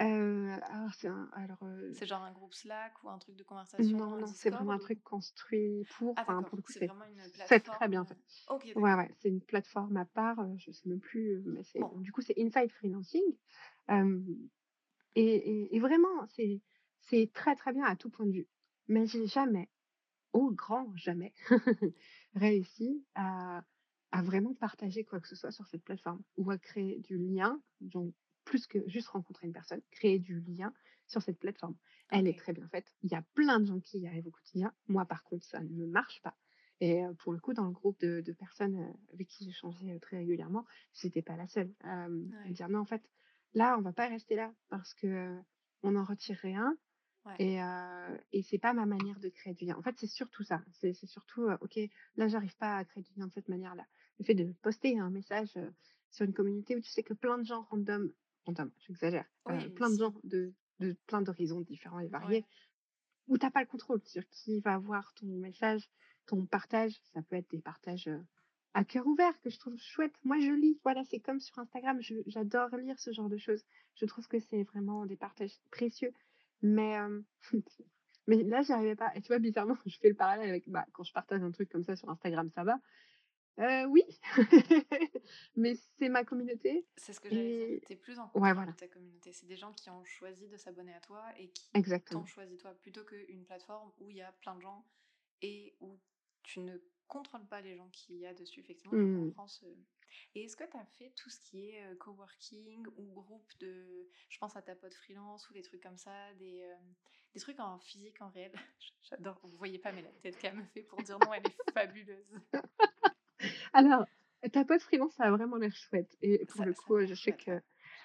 Heu, alors c'est un alors, heu, C'est genre un groupe Slack ou un truc de conversation, non, non, c'est vraiment un truc construit pour, Ah enfin, pour le coup, c'est c'est vraiment une c'est très plateforme. bien fait. euh, Ok, Ouais, d'accord. ouais, c'est une plateforme à part, je sais même plus, heu, mais c'est Bon, du coup, c'est Inside Freelancing, et et et vraiment, c'est c'est très, très bien à tout point de vue. Mais j'ai jamais, au grand jamais, réussi à à vraiment partager quoi que ce soit sur cette plateforme ou à créer du lien, donc plus que juste rencontrer une personne, créer du lien sur cette plateforme. Elle est très bien faite. Il y a plein de gens qui y arrivent au quotidien. Moi, par contre, ça ne marche pas. Et euh, pour le coup, dans le groupe de, de personnes euh, avec qui j'échangeais euh, très régulièrement, j'étais pas la seule euh, à Ouais. dire non, en fait, là, on va pas rester là parce que on n'en retire rien Ouais. et, euh, et c'est pas ma manière de créer du lien. En fait, c'est surtout ça. C'est c'est surtout, euh, ok, là, j'arrive pas à créer du lien de cette manière-là. Le fait de poster un message euh, sur une communauté où tu sais que plein de gens random, j'exagère, euh, Oui, mais plein de gens de, de plein d'horizons différents et variés, où t'as pas le contrôle sur qui va voir ton message, ton partage. Ça peut être des partages euh, à cœur ouvert que je trouve chouette. Moi, je lis. Voilà, c'est comme sur Instagram. J'adore lire ce genre de choses. Je trouve que c'est vraiment des partages précieux. Mais, euh, mais là, j'y arrivais pas. Et tu vois, bizarrement, je fais le parallèle avec bah, quand je partage un truc comme ça sur Instagram, ça va. Euh, oui, mais c'est ma communauté. C'est ce que j'allais. Et T'es plus en ouais, voilà, de ta communauté. C'est des gens qui ont choisi de s'abonner à toi et qui t'ont choisi toi plutôt qu'une plateforme où il y a plein de gens et où tu ne contrôles pas les gens qu'il y a dessus. Effectivement, je Hmm. comprends ce. Et est-ce que tu as fait tout ce qui est euh, coworking ou groupe de. Je pense à ta pote freelance ou des trucs comme ça, des, euh, des trucs en physique, en réel? J'adore. Vous voyez pas, mais la tête qu'elle me fait pour dire non, elle est fabuleuse. Alors, ta pote freelance, ça a vraiment l'air chouette. Et pour Ça, le coup, je sais que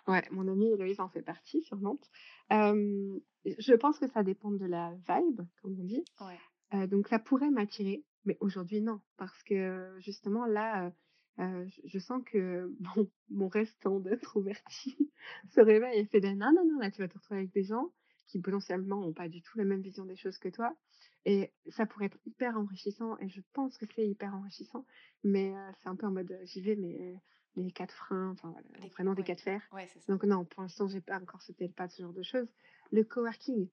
ouais. mon amie Héloïse en fait partie sur Nantes. Euh, je pense que ça dépend de la vibe, comme on dit. Ouais. Euh, donc, ça pourrait m'attirer, mais aujourd'hui, non. Parce que justement, là, euh, je sens que mon, mon restant d'introverti se réveille et fait des non, non, non, là, tu vas te retrouver avec des gens qui potentiellement n'ont pas du tout la même vision des choses que toi. Et ça pourrait être hyper enrichissant, et je pense que c'est hyper enrichissant, mais euh, c'est un peu en mode j'y vais, mais les quatre freins, enfin voilà, vraiment des ouais. cas de fer. Ouais, ça. Donc non, pour l'instant, j'ai pas encore sauté le pas de ce genre de choses. Le coworking,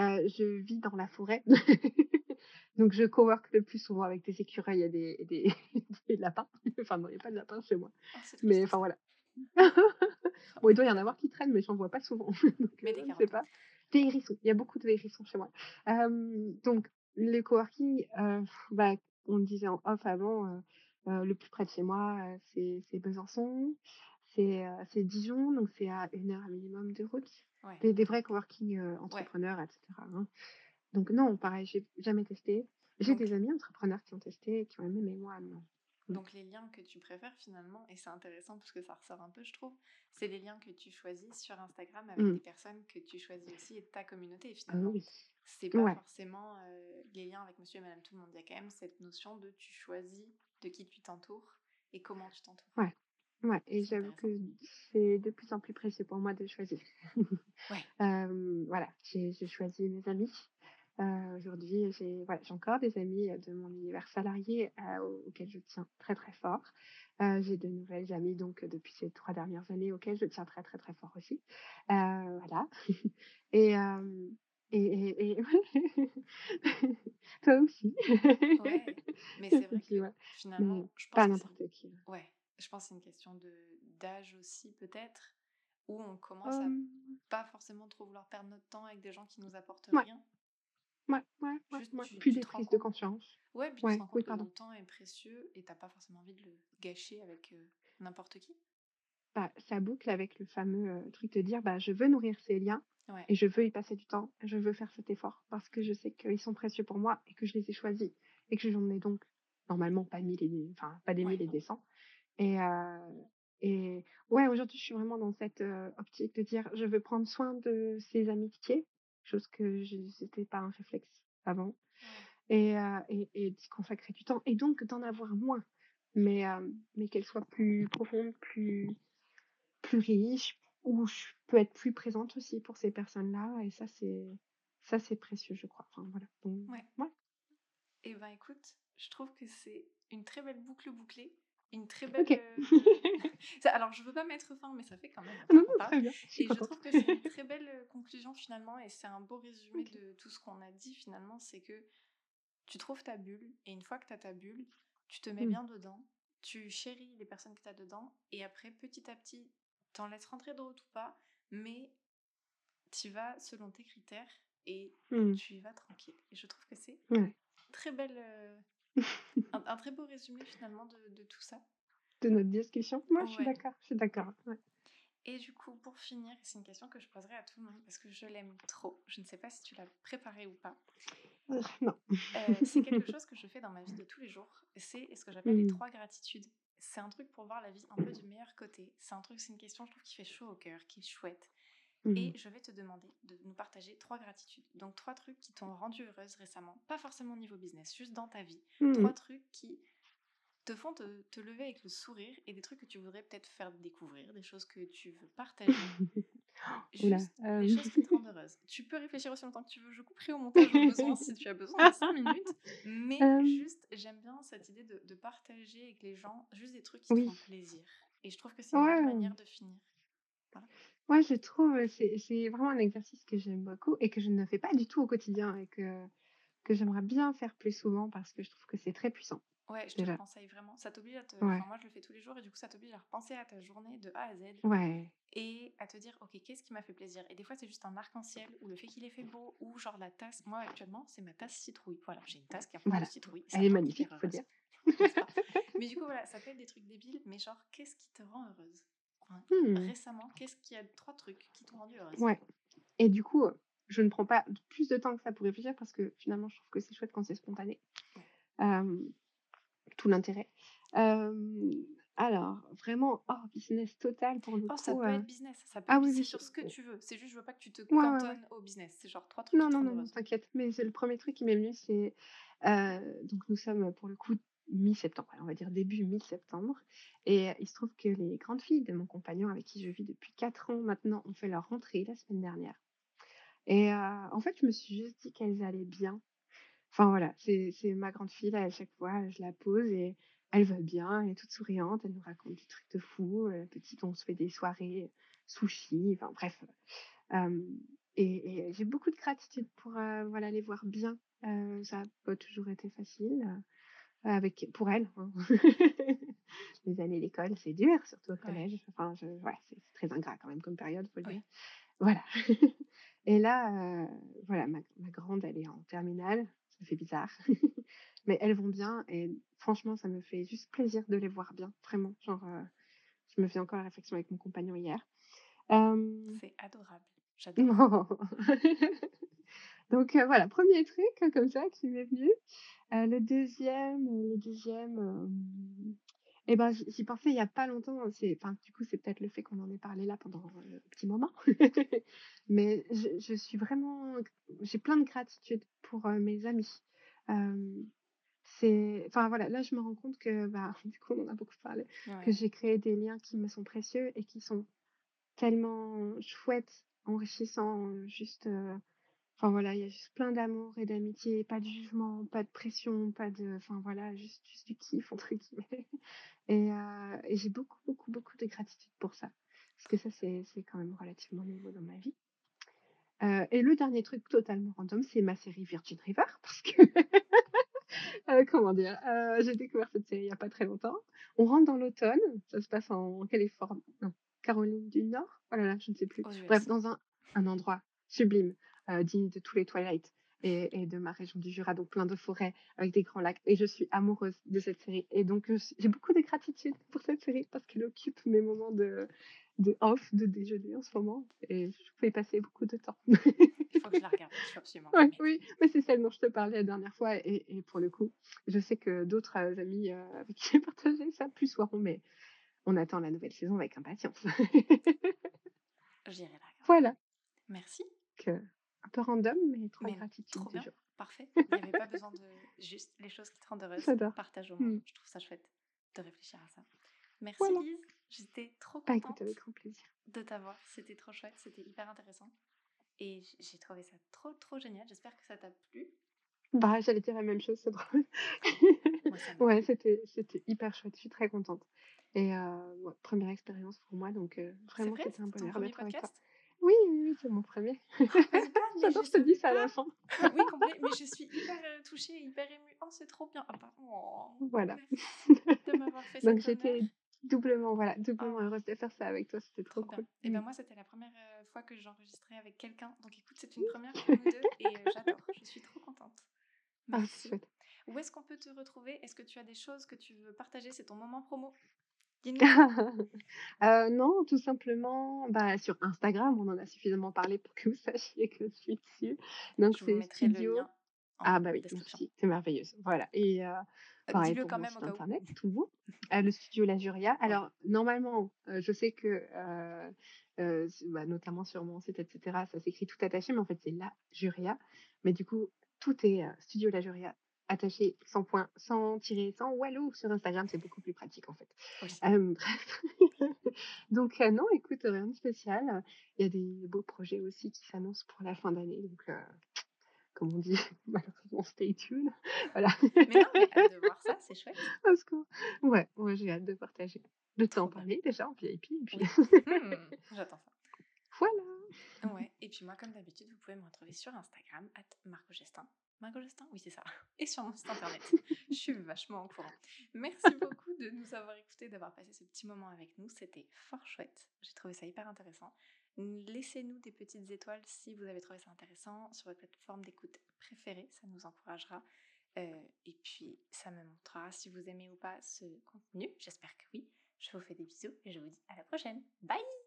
euh, je vis dans la forêt, donc je cowork le plus souvent avec des écureuils et des, et des, des lapins. Enfin non, il n'y a pas de lapins chez moi, Oh, c'est mais enfin voilà. Bon, il doit y en avoir qui traînent, mais j'en vois pas souvent. Donc, Mais euh, des je ne sais carottes. pas. Des hérissons. Il y a beaucoup de hérissons chez moi. Donc, le coworking, euh, bah, on le disait en off avant, euh, euh, le plus près de chez moi, c'est c'est Besançon, c'est c'est Dijon, donc c'est à une heure minimum de route. Ouais. Des, des vrais coworking Ouais. entrepreneurs, etc. hein. Donc, non, pareil, j'ai jamais testé. J'ai des amis entrepreneurs qui ont testé et qui ont aimé, mais moi, non. Donc les liens que tu préfères finalement, et c'est intéressant parce que ça ressort un peu, je trouve, c'est les liens que tu choisis sur Instagram avec Mm. des personnes que tu choisis aussi et de ta communauté Ah finalement. oui. C'est pas Ouais. forcément euh, les liens avec monsieur et madame tout le monde. Il y a quand même cette notion de tu choisis de qui tu t'entoures et comment tu t'entoures. Ouais. Ouais, et j'avoue que c'est de plus en plus précieux pour moi de choisir. Ouais. Euh, voilà, j'ai choisi mes amis. Euh, Aujourd'hui, j'ai voilà, encore des amis euh, de mon univers salarié euh, au- auxquels je tiens très très fort. Euh, j'ai de nouvelles amies donc depuis ces trois dernières années auxquelles je tiens très très très fort aussi. Voilà. Et, et, et, et- toi aussi. Ouais, mais c'est vrai que ouais. Mais finalement, je pas pense n'importe qui. ouais, je pense que c'est une question de d'âge aussi peut-être où on commence à Euh, pas forcément trop vouloir perdre notre temps avec des gens qui nous apportent ouais, rien. Ouais, ouais, ouais, Juste ouais. tu, Plus tu des prises de conscience. Ouais, puis tu te oui, que pardon. ton temps est précieux et t'as pas forcément envie de le gâcher avec euh, n'importe qui. Bah, ça boucle avec le fameux euh, truc de dire bah, je veux nourrir ces liens Ouais, et je veux y passer du temps, je veux faire cet effort parce que je sais qu'ils sont précieux pour moi et que je les ai choisis et que j'en ai donc normalement pas mis les, enfin pas des ouais, mille et des cents. Et, euh, et ouais, aujourd'hui, je suis vraiment dans cette euh, optique de dire je veux prendre soin de ces amitiés, chose que je n'était pas un réflexe avant, et, euh, et, et d'y consacrer du temps et donc d'en avoir moins, mais, euh, mais qu'elle soit plus profonde, plus, plus riche, où je peux être plus présente aussi pour ces personnes-là, et ça, c'est ça c'est précieux, je crois. Enfin, voilà. Donc, Ouais. ouais. Et ben écoute, je trouve que c'est une très belle boucle bouclée, une très belle. Euh, ça- Alors je veux pas mettre fin, mais ça fait quand même non, très bien, je Et je trouve que c'est une très belle euh, conclusion finalement, et c'est un beau résumé de tout ce qu'on a dit finalement, c'est que tu trouves ta bulle, et une fois que tu as ta bulle, tu te mets Mm. bien dedans, tu chéris les personnes que tu as dedans, et après petit à petit, t'en laisses rentrer d'autres ou pas, mais tu vas selon tes critères, et Mm. tu y vas tranquille. Et je trouve que c'est Ouais. très belle, euh, un, un très beau résumé finalement de, de tout ça. De notre discussion. Moi, je suis d'accord, je suis d'accord. Ouais. Et du coup, pour finir, c'est une question que je poserai à tout le monde parce que je l'aime trop. Je ne sais pas si tu l'as préparée ou pas. Euh, non. Euh, c'est quelque chose que je fais dans ma vie de tous les jours. C'est ce que j'appelle les Mmh. trois gratitudes. C'est un truc pour voir la vie un peu du meilleur côté. C'est un truc, c'est une question, je trouve, qui fait chaud au cœur, qui est chouette. Mmh. Et je vais te demander de nous partager trois gratitudes. Donc trois trucs qui t'ont rendu heureuse récemment. Pas forcément au niveau business, juste dans ta vie. Mmh. Trois trucs qui te font te, te lever avec le sourire et des trucs que tu voudrais peut-être faire découvrir, des choses que tu veux partager. Oula, Juste euh, des choses qui te rendent heureuse. Tu peux réfléchir aussi longtemps que tu veux. Je couperai au montage au besoin si tu as besoin de 5 minutes. Mais Euh. juste, j'aime bien cette idée de, de partager avec les gens juste des trucs qui Oui. te font plaisir. Et je trouve que c'est une Ouais. bonne manière de finir. Moi, je trouve c'est c'est vraiment un exercice que j'aime beaucoup et que je ne fais pas du tout au quotidien et que, que j'aimerais bien faire plus souvent parce que je trouve que c'est très puissant. Ouais, je te le conseille vraiment. Ça t'oblige à te. Ouais. Enfin, moi, je le fais tous les jours et du coup, ça t'oblige à repenser à ta journée de A à Z Ouais, et à te dire, ok, qu'est-ce qui m'a fait plaisir? Et des fois, c'est juste un arc-en-ciel ou le fait qu'il ait fait beau ou genre la tasse. Moi, actuellement, c'est ma tasse citrouille. Voilà, j'ai une tasse qui a forme Voilà. de citrouille. Elle est magnifique, faut dire. Mais du coup, voilà, ça peut être des trucs débiles, mais genre, qu'est-ce qui te rend heureuse? Hmm. Récemment, qu'est-ce qu'il y a trois trucs qui t'ont rendu heureuse? Ouais. Et du coup, je ne prends pas plus de temps que ça pour réfléchir parce que finalement, je trouve que c'est chouette quand c'est spontané. Euh, tout l'intérêt. Euh, alors, vraiment, hors business total pour le Oh, coup. ça peut euh, être business, ça peut ah être oui, sur ce que tu veux. C'est juste, je veux pas que tu te Ouais, ouais, ouais. cantonnes au business. C'est genre trois trucs Non, non, non, t'inquiète. Mais c'est le premier truc qui m'est venu, c'est donc nous sommes pour le coup mi-septembre, on va dire début mi-septembre, et il se trouve que les grandes filles de mon compagnon avec qui je vis depuis 4 ans maintenant ont fait leur rentrée la semaine dernière. Et euh, en fait, je me suis juste dit qu'elles allaient bien. Enfin voilà, c'est ma grande fille là, à chaque fois, je la pose et elle va bien, elle est toute souriante, elle nous raconte des trucs de fou. euh, petite, on se fait des soirées sushi, enfin bref. Euh, et j'ai beaucoup de gratitude pour euh, voilà, les voir bien. Euh, ça n'a pas toujours été facile euh, avec, pour elle. hein. les années d'école, c'est dur, surtout au Ouais. collège. Enfin, je, ouais, c'est très ingrat quand même comme période, faut le dire. Voilà. Et là, euh, voilà, ma, ma grande, elle est en terminale. Ça fait bizarre. Mais elles vont bien. Et franchement, ça me fait juste plaisir de les voir bien. Vraiment. Genre, euh, je me fais encore la réflexion avec mon compagnon hier. Euh, C'est adorable. J'adore. Donc euh, voilà, premier truc euh, comme ça qui m'est venu. Euh, le deuxième, euh, le deuxième, euh, eh ben j'y pensais il y a pas longtemps. hein, C'est, enfin du coup c'est peut-être le fait qu'on en ait parlé là pendant euh, un petit moment. Mais je, je suis vraiment, j'ai plein de gratitude pour euh, mes amis. Euh, c'est, enfin voilà, là je me rends compte que bah du coup on en a beaucoup parlé que j'ai créé des liens qui me sont précieux et qui sont tellement chouettes, enrichissants, euh, juste, euh, enfin voilà, il y a juste plein d'amour et d'amitié, pas de jugement, pas de pression, pas de, enfin voilà, juste, juste du kiff entre guillemets. Et, euh, et j'ai beaucoup, beaucoup, beaucoup de gratitude pour ça, parce que ça c'est, c'est quand même relativement nouveau dans ma vie. Euh, et le dernier truc totalement random, c'est ma série Virgin River, parce que Euh, comment dire, j'ai découvert cette série il n'y a pas très longtemps. On rentre dans l'automne, ça se passe en Californie, non, Caroline du Nord, oh là là, je ne sais plus. US. Bref, dans un, un endroit sublime, digne de tous les Twilight et, et de ma région du Jura, donc plein de forêts avec des grands lacs. Et je suis amoureuse de cette série. Et donc, j'ai beaucoup de gratitude pour cette série parce qu'elle occupe mes moments de, de off, de déjeuner en ce moment. Et je peux y passer beaucoup de temps. Il faut que je la regarde. Je suis absolument Ouais, oui, mais c'est celle dont je te parlais la dernière fois. Et, et pour le coup, je sais que d'autres euh, amis euh, avec qui j'ai partagé ça plus soiront, mais on attend la nouvelle saison avec impatience. J'irai la regarder. voilà, Merci. que, un peu random, mais trop Mais gratitude trop bien. jour. Parfait. Il n'y avait pas besoin de juste les choses qui te rendent heureuse. Partage au monde. Mm. Je trouve ça chouette de réfléchir à ça. Merci Voilà. Lise. J'étais trop Bah contente écoute, avec grand plaisir. de t'avoir. C'était trop chouette. C'était hyper intéressant. Et j'ai trouvé ça trop trop génial. J'espère que ça t'a plu. Bah, j'allais dire la même chose, c'est drôle. Moi, ouais, c'était, c'était hyper chouette, je suis très contente. Et euh, ouais, première expérience pour moi, donc euh, C'est vraiment vrai? c'était un bonheur d'être avec toi. Oui, oui, c'est mon premier. Mais J'adore, je je te dis savais ça à pas. la fin. Oui, complet. Mais je suis hyper euh, touchée, hyper émue. Oh, c'est trop bien. Ah, bah, oh, Voilà. merci de m'avoir fait Donc j'étais doublement, voilà, doublement Oh. heureuse de faire ça avec toi, c'était trop, Trop bien. cool. Et ben Mm. moi, c'était la première euh, fois que j'enregistrais avec quelqu'un. Donc écoute, c'est une première pour nous deux et euh, j'adore. Je suis trop contente. Ah, Merci. Où est-ce qu'on peut te retrouver? Est-ce que tu as des choses que tu veux partager? C'est ton moment promo. Euh, non, tout simplement, bah, sur Instagram, on en a suffisamment parlé pour que vous sachiez que je suis dessus. Donc c'est mettrai le studio lien ah bah oui, merci, c'est merveilleuse. Voilà et heu, Euh, pareil pour quand mon même au site cas où. internet, toujours. Heu, le studio La Juria. Alors normalement, heu, je sais que, bah, notamment sur mon site et cetera, ça s'écrit tout attaché, mais en fait, c'est La Juria. Mais du coup, tout est, studio La Juria attaché, sans point, sans tiret, sans walou sur Instagram, c'est beaucoup plus pratique en fait. Oui. Hem, bref. Donc heu, non, écoute, rien de spécial. Il y a des beaux projets aussi qui s'annoncent pour la fin d'année, donc heu, comme on dit malheureusement stay tuned. Voilà. Mais non, mais hâte de voir ça, c'est chouette. Au secours. Ouais, ouais, j'ai hâte de partager, de t'en parler déjà en VIP et puis Oui. Mmh, J'attends ça. voilà. Ouais, et puis moi, comme d'habitude, vous pouvez me retrouver sur Instagram, at Margot Gestin. Margot Gestin Oui, c'est ça. Et sur mon site internet. Je suis vachement au courant. Merci beaucoup de nous avoir écoutés, d'avoir passé ce petit moment avec nous. C'était fort chouette. J'ai trouvé ça hyper intéressant. Laissez-nous des petites étoiles si vous avez trouvé ça intéressant sur votre plateforme d'écoute préférée. Ça nous encouragera. Euh, et puis, ça me montrera si vous aimez ou pas ce contenu. J'espère que oui. Je vous fais des bisous et je vous dis à la prochaine. Bye